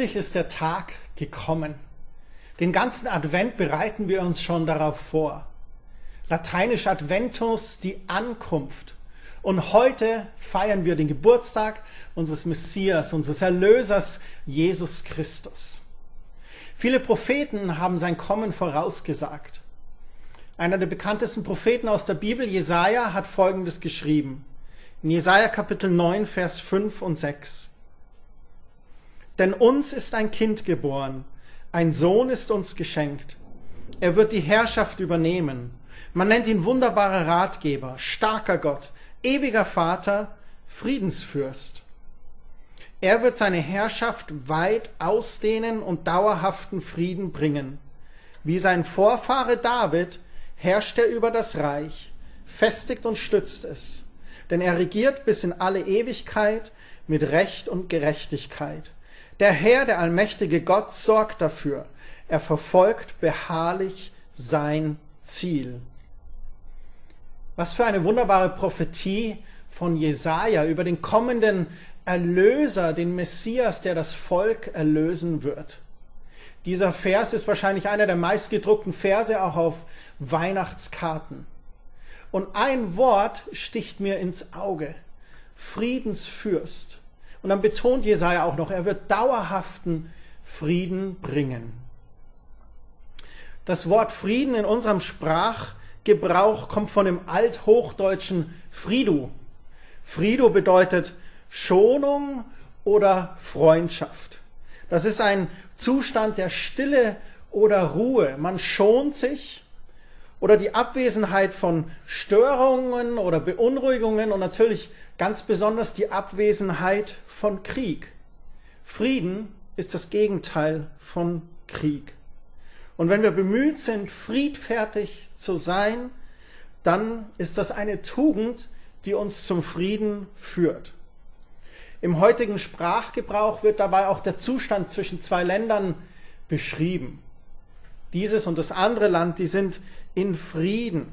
Endlich ist der Tag gekommen. Den ganzen Advent bereiten wir uns schon darauf vor. Lateinisch Adventus, die Ankunft. Und heute feiern wir den Geburtstag unseres Messias, unseres Erlösers Jesus Christus. Viele Propheten haben sein Kommen vorausgesagt. Einer der bekanntesten Propheten aus der Bibel, Jesaja, hat Folgendes geschrieben. In Jesaja Kapitel 9, Vers 5 und 6. Denn uns ist ein Kind geboren, ein Sohn ist uns geschenkt. Er wird die Herrschaft übernehmen. Man nennt ihn wunderbarer Ratgeber, starker Gott, ewiger Vater, Friedensfürst. Er wird seine Herrschaft weit ausdehnen und dauerhaften Frieden bringen. Wie sein Vorfahre David herrscht er über das Reich, festigt und stützt es. Denn er regiert bis in alle Ewigkeit mit Recht und Gerechtigkeit. Der Herr, der allmächtige Gott, sorgt dafür. Er verfolgt beharrlich sein Ziel. Was für eine wunderbare Prophetie von Jesaja über den kommenden Erlöser, den Messias, der das Volk erlösen wird. Dieser Vers ist wahrscheinlich einer der meistgedruckten Verse auch auf Weihnachtskarten. Und ein Wort sticht mir ins Auge. Friedensfürst. Und dann betont Jesaja auch noch, er wird dauerhaften Frieden bringen. Das Wort Frieden in unserem Sprachgebrauch kommt von dem althochdeutschen Fridu. Fridu bedeutet Schonung oder Freundschaft. Das ist ein Zustand der Stille oder Ruhe. Man schont sich oder die Abwesenheit von Störungen oder Beunruhigungen und natürlich ganz besonders die Abwesenheit von Krieg. Frieden ist das Gegenteil von Krieg. Und wenn wir bemüht sind, friedfertig zu sein, dann ist das eine Tugend, die uns zum Frieden führt. Im heutigen Sprachgebrauch wird dabei auch der Zustand zwischen zwei Ländern beschrieben. Dieses und das andere Land, die sind in Frieden.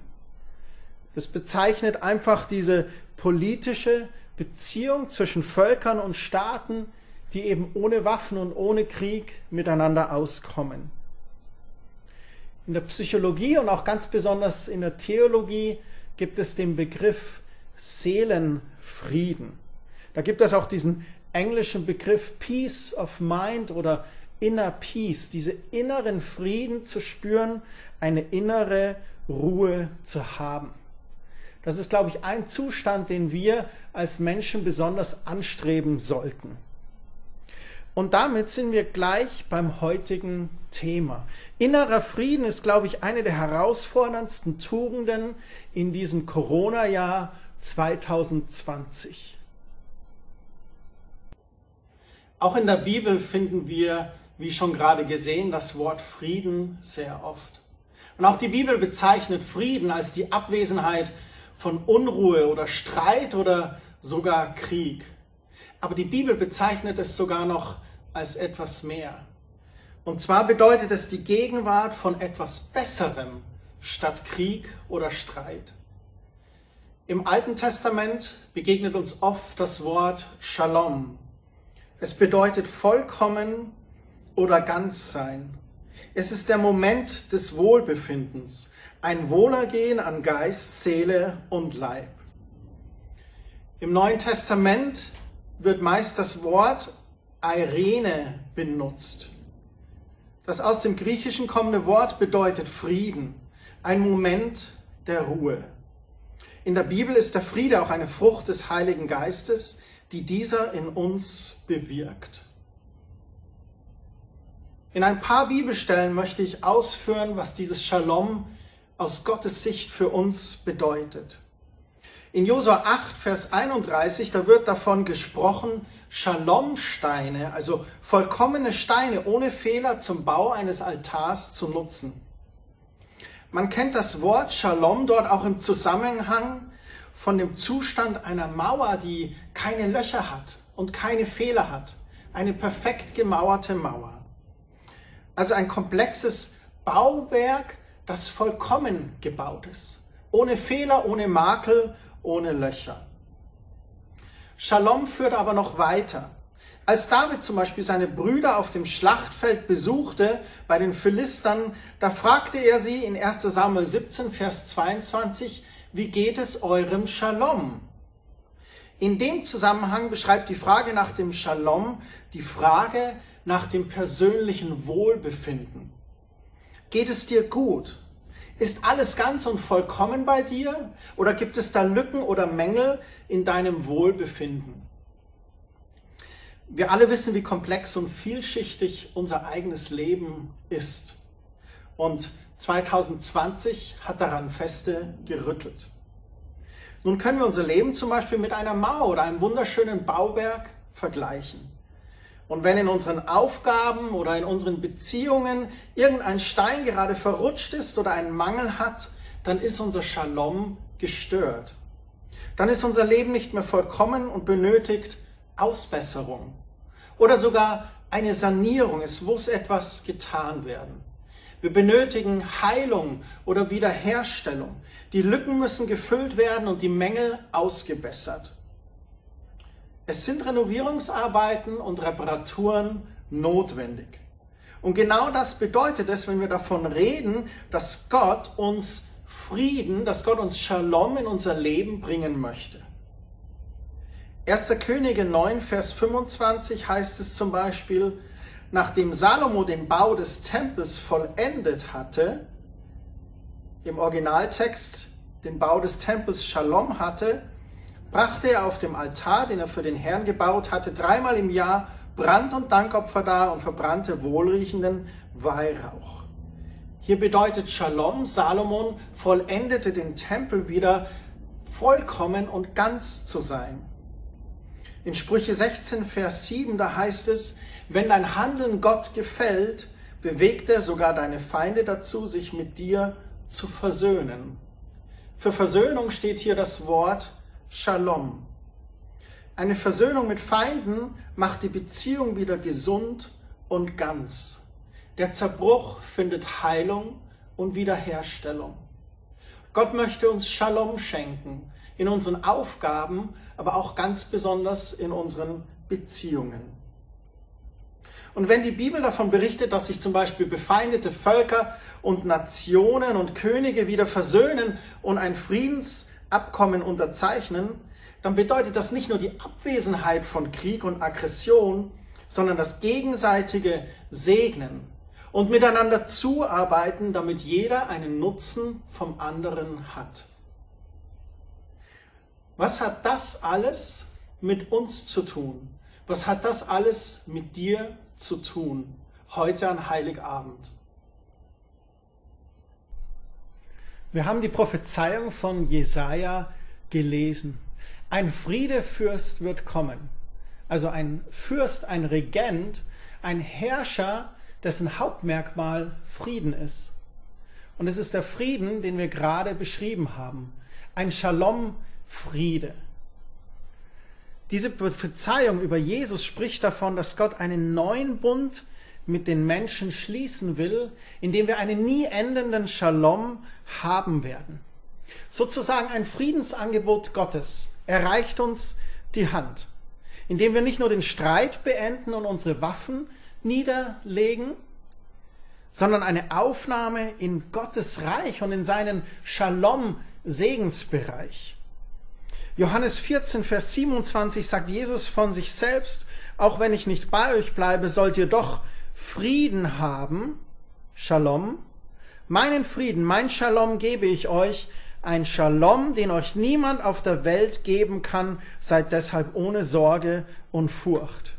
Es bezeichnet einfach diese politische Beziehung zwischen Völkern und Staaten, die eben ohne Waffen und ohne Krieg miteinander auskommen. In der Psychologie und auch ganz besonders in der Theologie gibt es den Begriff Seelenfrieden. Da gibt es auch diesen englischen Begriff Peace of Mind oder Inner Peace, diese inneren Frieden zu spüren, eine innere Ruhe zu haben. Das ist, glaube ich, ein Zustand, den wir als Menschen besonders anstreben sollten. Und damit sind wir gleich beim heutigen Thema. Innerer Frieden ist, glaube ich, eine der herausforderndsten Tugenden in diesem Corona-Jahr 2020. Auch in der Bibel finden wir, wie schon gerade gesehen, das Wort Frieden sehr oft. Und auch die Bibel bezeichnet Frieden als die Abwesenheit von Unruhe oder Streit oder sogar Krieg. Aber die Bibel bezeichnet es sogar noch als etwas mehr. Und zwar bedeutet es die Gegenwart von etwas Besserem statt Krieg oder Streit. Im Alten Testament begegnet uns oft das Wort Shalom. Es bedeutet vollkommen oder ganz sein. Es ist der Moment des Wohlbefindens, ein Wohlergehen an Geist, Seele und Leib. Im Neuen Testament wird meist das Wort Irene benutzt. Das aus dem Griechischen kommende Wort bedeutet Frieden, ein Moment der Ruhe. In der Bibel ist der Friede auch eine Frucht des Heiligen Geistes, die dieser in uns bewirkt. In ein paar Bibelstellen möchte ich ausführen, was dieses Shalom aus Gottes Sicht für uns bedeutet. In Josua 8, Vers 31, da wird davon gesprochen, Shalomsteine, also vollkommene Steine ohne Fehler zum Bau eines Altars zu nutzen. Man kennt das Wort Shalom dort auch im Zusammenhang von dem Zustand einer Mauer, die keine Löcher hat und keine Fehler hat. Eine perfekt gemauerte Mauer. Also ein komplexes Bauwerk, das vollkommen gebaut ist. Ohne Fehler, ohne Makel, ohne Löcher. Shalom führt aber noch weiter. Als David zum Beispiel seine Brüder auf dem Schlachtfeld besuchte bei den Philistern, da fragte er sie in 1 Samuel 17, Vers 22, wie geht es eurem Shalom? In dem Zusammenhang beschreibt die Frage nach dem Shalom die Frage nach dem persönlichen Wohlbefinden. Geht es dir gut? Ist alles ganz und vollkommen bei dir? Oder gibt es da Lücken oder Mängel in deinem Wohlbefinden? Wir alle wissen, wie komplex und vielschichtig unser eigenes Leben ist. Und 2020 hat daran feste gerüttelt. Nun können wir unser Leben zum Beispiel mit einer Mauer oder einem wunderschönen Bauwerk vergleichen. Und wenn in unseren Aufgaben oder in unseren Beziehungen irgendein Stein gerade verrutscht ist oder einen Mangel hat, dann ist unser Shalom gestört. Dann ist unser Leben nicht mehr vollkommen und benötigt Ausbesserung oder sogar eine Sanierung. Es muss etwas getan werden. Wir benötigen Heilung oder Wiederherstellung. Die Lücken müssen gefüllt werden und die Mängel ausgebessert. Es sind Renovierungsarbeiten und Reparaturen notwendig. Und genau das bedeutet es, wenn wir davon reden, dass Gott uns Frieden, dass Gott uns Shalom in unser Leben bringen möchte. 1. Könige 9, Vers 25 heißt es zum Beispiel, nachdem Salomo den Bau des Tempels vollendet hatte, im Originaltext den Bau des Tempels Shalom hatte, brachte er auf dem Altar, den er für den Herrn gebaut hatte, dreimal im Jahr Brand- und Dankopfer dar und verbrannte wohlriechenden Weihrauch. Hier bedeutet Shalom, Salomon vollendete den Tempel wieder vollkommen und ganz zu sein. In Sprüche 16, Vers 7, da heißt es, wenn dein Handeln Gott gefällt, bewegt er sogar deine Feinde dazu, sich mit dir zu versöhnen. Für Versöhnung steht hier das Wort Shalom. Eine Versöhnung mit Feinden macht die Beziehung wieder gesund und ganz. Der Zerbruch findet Heilung und Wiederherstellung. Gott möchte uns Shalom schenken in unseren Aufgaben, aber auch ganz besonders in unseren Beziehungen. Und wenn die Bibel davon berichtet, dass sich zum Beispiel befeindete Völker und Nationen und Könige wieder versöhnen und ein Friedensabkommen unterzeichnen, dann bedeutet das nicht nur die Abwesenheit von Krieg und Aggression, sondern das gegenseitige Segnen und miteinander zuarbeiten, damit jeder einen Nutzen vom anderen hat. Was hat das alles mit uns zu tun? Was hat das alles mit dir zu tun? Heute an Heiligabend. Wir haben die Prophezeiung von Jesaja gelesen. Ein Friedefürst wird kommen. Also ein Fürst, ein Regent, ein Herrscher, dessen Hauptmerkmal Frieden ist. Und es ist der Frieden, den wir gerade beschrieben haben. Ein Shalom Friede. Diese Prophezeiung über Jesus spricht davon, dass Gott einen neuen Bund mit den Menschen schließen will, indem wir einen nie endenden Shalom haben werden. Sozusagen ein Friedensangebot Gottes erreicht uns die Hand, indem wir nicht nur den Streit beenden und unsere Waffen niederlegen, sondern eine Aufnahme in Gottes Reich und in seinen Shalom-Segensbereich. Johannes 14, Vers 27 sagt Jesus von sich selbst, auch wenn ich nicht bei euch bleibe, sollt ihr doch Frieden haben, Shalom. Meinen Frieden, mein Shalom gebe ich euch, ein Shalom, den euch niemand auf der Welt geben kann, seid deshalb ohne Sorge und Furcht.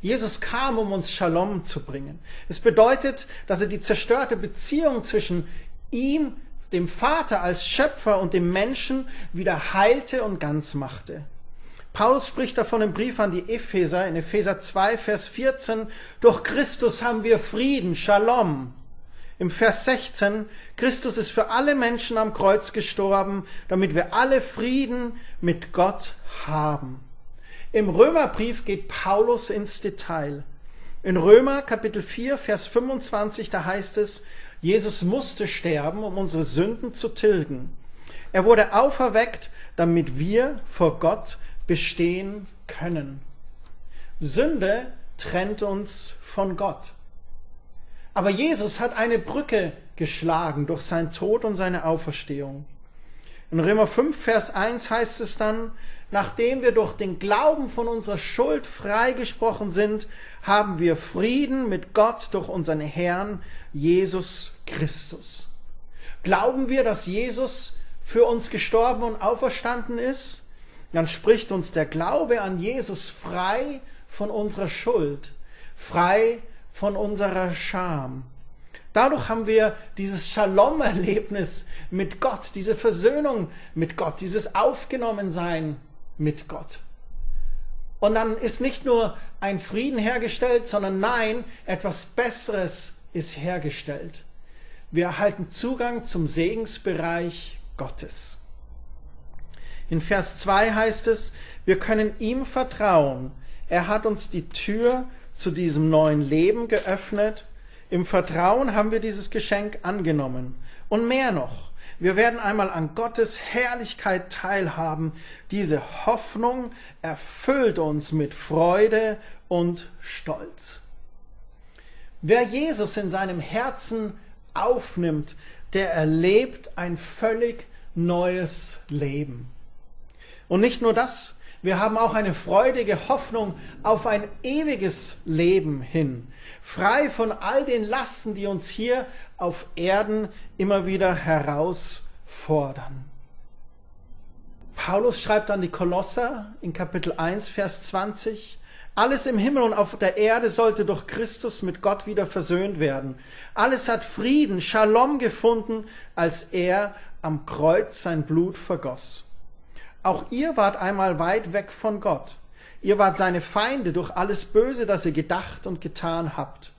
Jesus kam, um uns Shalom zu bringen. Es bedeutet, dass er die zerstörte Beziehung zwischen ihm, dem Vater als Schöpfer und dem Menschen wieder heilte und ganz machte. Paulus spricht davon im Brief an die Epheser, in Epheser 2, Vers 14, durch Christus haben wir Frieden, Shalom. Im Vers 16, Christus ist für alle Menschen am Kreuz gestorben, damit wir alle Frieden mit Gott haben. Im Römerbrief geht Paulus ins Detail. In Römer Kapitel 4, Vers 25, da heißt es, Jesus musste sterben, um unsere Sünden zu tilgen. Er wurde auferweckt, damit wir vor Gott bestehen können. Sünde trennt uns von Gott. Aber Jesus hat eine Brücke geschlagen durch seinen Tod und seine Auferstehung. In Römer 5, Vers 1 heißt es dann, nachdem wir durch den Glauben von unserer Schuld freigesprochen sind, haben wir Frieden mit Gott durch unseren Herrn Jesus Christus. Glauben wir, dass Jesus für uns gestorben und auferstanden ist? Dann spricht uns der Glaube an Jesus frei von unserer Schuld, frei von unserer Scham. Dadurch haben wir dieses Shalom-Erlebnis mit Gott, diese Versöhnung mit Gott, dieses Aufgenommensein mit Gott. Und dann ist nicht nur ein Frieden hergestellt, sondern nein, etwas Besseres ist hergestellt. Wir erhalten Zugang zum Segensbereich Gottes. In Vers 2 heißt es, wir können ihm vertrauen. Er hat uns die Tür zu diesem neuen Leben geöffnet. Im Vertrauen haben wir dieses Geschenk angenommen. Und mehr noch, wir werden einmal an Gottes Herrlichkeit teilhaben. Diese Hoffnung erfüllt uns mit Freude und Stolz. Wer Jesus in seinem Herzen aufnimmt, der erlebt ein völlig neues Leben. Und nicht nur das, wir haben auch eine freudige Hoffnung auf ein ewiges Leben hin, frei von all den Lasten, die uns hier auf Erden immer wieder herausfordern. Paulus schreibt an die Kolosser in Kapitel 1, Vers 20, alles im Himmel und auf der Erde sollte durch Christus mit Gott wieder versöhnt werden. Alles hat Frieden, Shalom gefunden, als er am Kreuz sein Blut vergoss. Auch ihr wart einmal weit weg von Gott. Ihr wart seine Feinde durch alles Böse, das ihr gedacht und getan habt.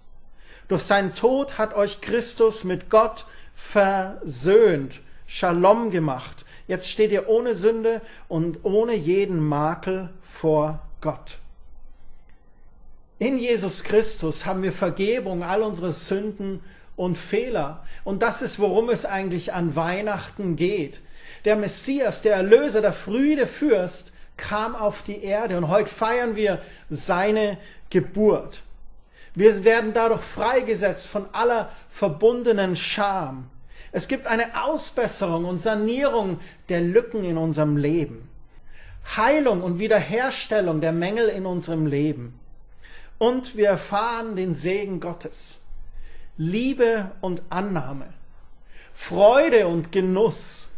Durch seinen Tod hat euch Christus mit Gott versöhnt, Shalom gemacht. Jetzt steht ihr ohne Sünde und ohne jeden Makel vor Gott. In Jesus Christus haben wir Vergebung all unsere Sünden und Fehler. Und das ist, worum es eigentlich an Weihnachten geht der Messias, der Erlöser, der Früde Fürst, kam auf die Erde und heute feiern wir seine Geburt. Wir werden dadurch freigesetzt von aller verbundenen Scham. Es gibt eine Ausbesserung und Sanierung der Lücken in unserem Leben. Heilung und Wiederherstellung der Mängel in unserem Leben. Und wir erfahren den Segen Gottes. Liebe und Annahme. Freude und Genuss.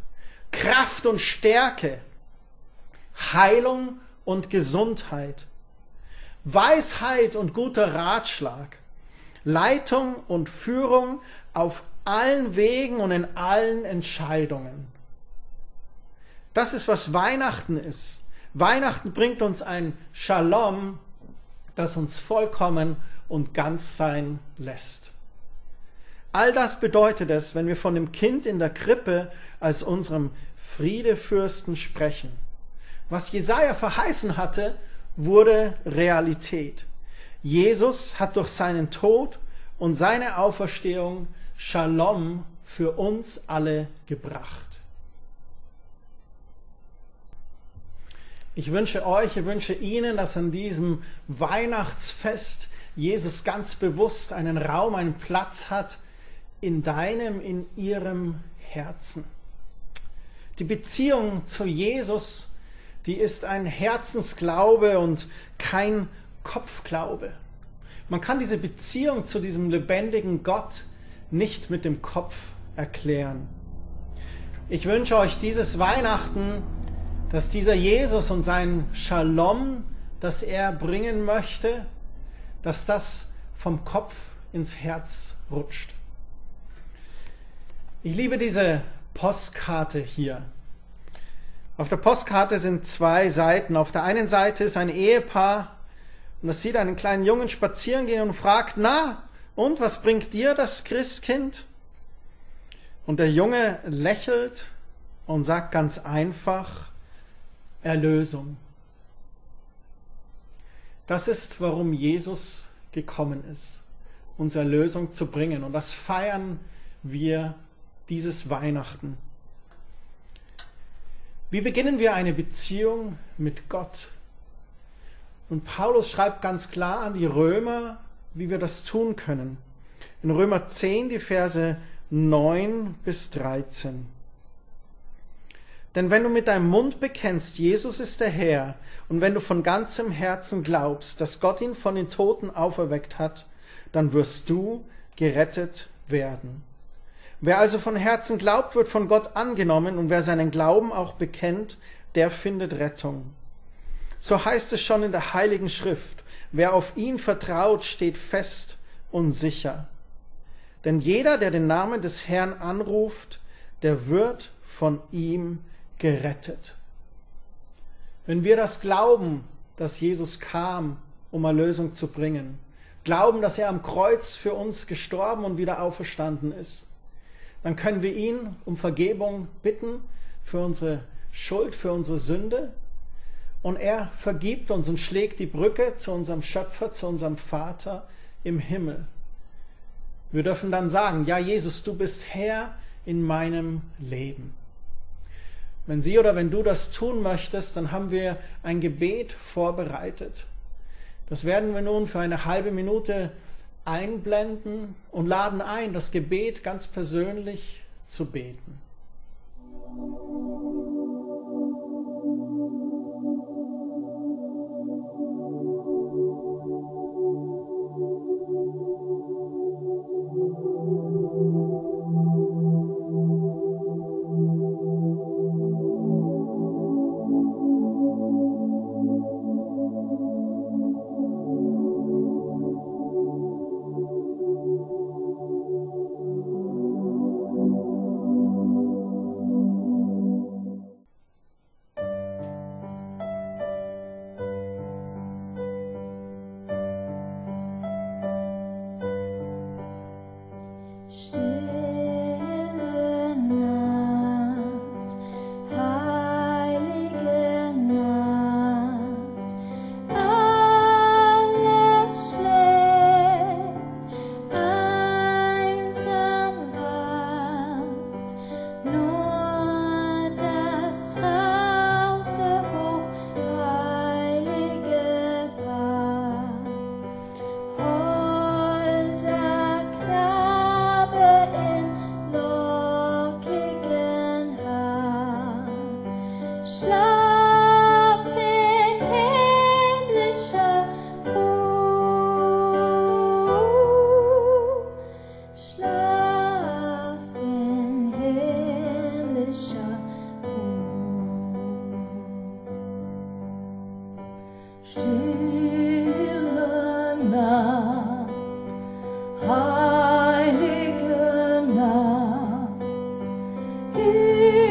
Kraft und Stärke, Heilung und Gesundheit, Weisheit und guter Ratschlag, Leitung und Führung auf allen Wegen und in allen Entscheidungen. Das ist, was Weihnachten ist. Weihnachten bringt uns ein Shalom, das uns vollkommen und ganz sein lässt. All das bedeutet es, wenn wir von dem Kind in der Krippe als unserem Friedefürsten sprechen. Was Jesaja verheißen hatte, wurde Realität. Jesus hat durch seinen Tod und seine Auferstehung Shalom für uns alle gebracht. Ich wünsche euch, ich wünsche Ihnen, dass an diesem Weihnachtsfest Jesus ganz bewusst einen Raum, einen Platz hat in deinem, in Ihrem Herzen. Die Beziehung zu Jesus, die ist ein Herzensglaube und kein Kopfglaube. Man kann diese Beziehung zu diesem lebendigen Gott nicht mit dem Kopf erklären. Ich wünsche euch dieses Weihnachten, dass dieser Jesus und sein Shalom, das er bringen möchte, dass das vom Kopf ins Herz rutscht. Ich liebe diese Postkarte hier. Auf der Postkarte sind zwei Seiten. Auf der einen Seite ist ein Ehepaar und das sieht einen kleinen Jungen spazieren gehen und fragt, na, und was bringt dir das Christkind? Und der Junge lächelt und sagt ganz einfach, Erlösung. Das ist, warum Jesus gekommen ist, uns Erlösung zu bringen. Und das feiern wir dieses Weihnachten. Wie beginnen wir eine Beziehung mit Gott? Und Paulus schreibt ganz klar an die Römer, wie wir das tun können. In Römer 10, die Verse 9 bis 13. Denn wenn du mit deinem Mund bekennst, Jesus ist der Herr, und wenn du von ganzem Herzen glaubst, dass Gott ihn von den Toten auferweckt hat, dann wirst du gerettet werden. Wer also von Herzen glaubt, wird von Gott angenommen, und wer seinen Glauben auch bekennt, der findet Rettung. So heißt es schon in der Heiligen Schrift, wer auf ihn vertraut, steht fest und sicher. Denn jeder, der den Namen des Herrn anruft, der wird von ihm gerettet. Wenn wir das glauben, dass Jesus kam, um Erlösung zu bringen, glauben, dass er am Kreuz für uns gestorben und wieder auferstanden ist, dann können wir ihn um Vergebung bitten für unsere Schuld, für unsere Sünde. Und er vergibt uns und schlägt die Brücke zu unserem Schöpfer, zu unserem Vater im Himmel. Wir dürfen dann sagen, ja Jesus, du bist Herr in meinem Leben. Wenn Sie oder wenn du das tun möchtest, dann haben wir ein Gebet vorbereitet. Das werden wir nun für eine halbe Minute einblenden und laden ein, das Gebet ganz persönlich zu beten. you.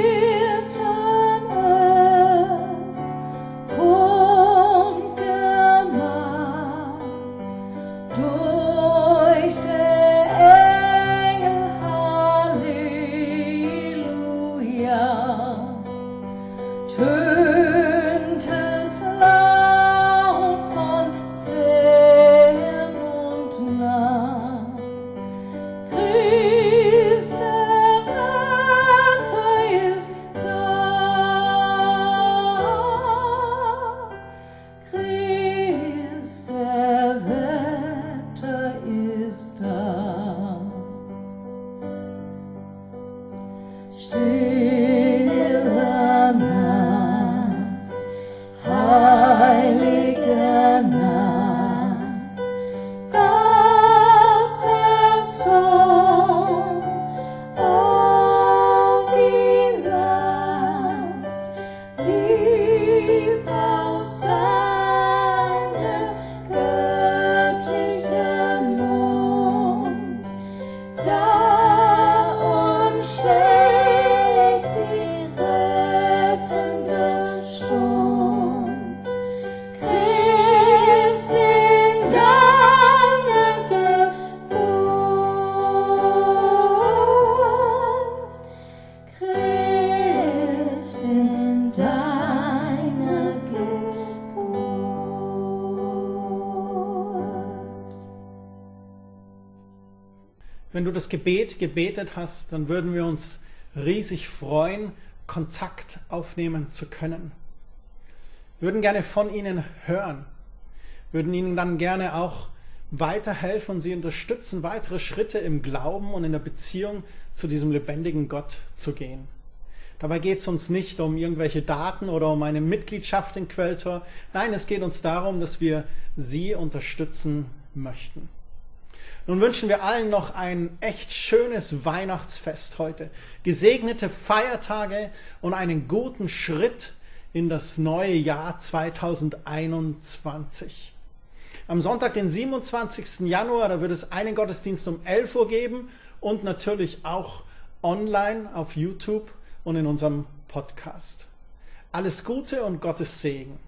Stay. Wenn du das Gebet gebetet hast, dann würden wir uns riesig freuen, Kontakt aufnehmen zu können. Wir würden gerne von Ihnen hören, würden Ihnen dann gerne auch weiterhelfen und Sie unterstützen, weitere Schritte im Glauben und in der Beziehung zu diesem lebendigen Gott zu gehen. Dabei geht es uns nicht um irgendwelche Daten oder um eine Mitgliedschaft in Quelltor. Nein, es geht uns darum, dass wir Sie unterstützen möchten. Nun wünschen wir allen noch ein echt schönes Weihnachtsfest heute, gesegnete Feiertage und einen guten Schritt in das neue Jahr 2021. Am Sonntag, den 27. Januar, da wird es einen Gottesdienst um 11 Uhr geben und natürlich auch online auf YouTube und in unserem Podcast. Alles Gute und Gottes Segen.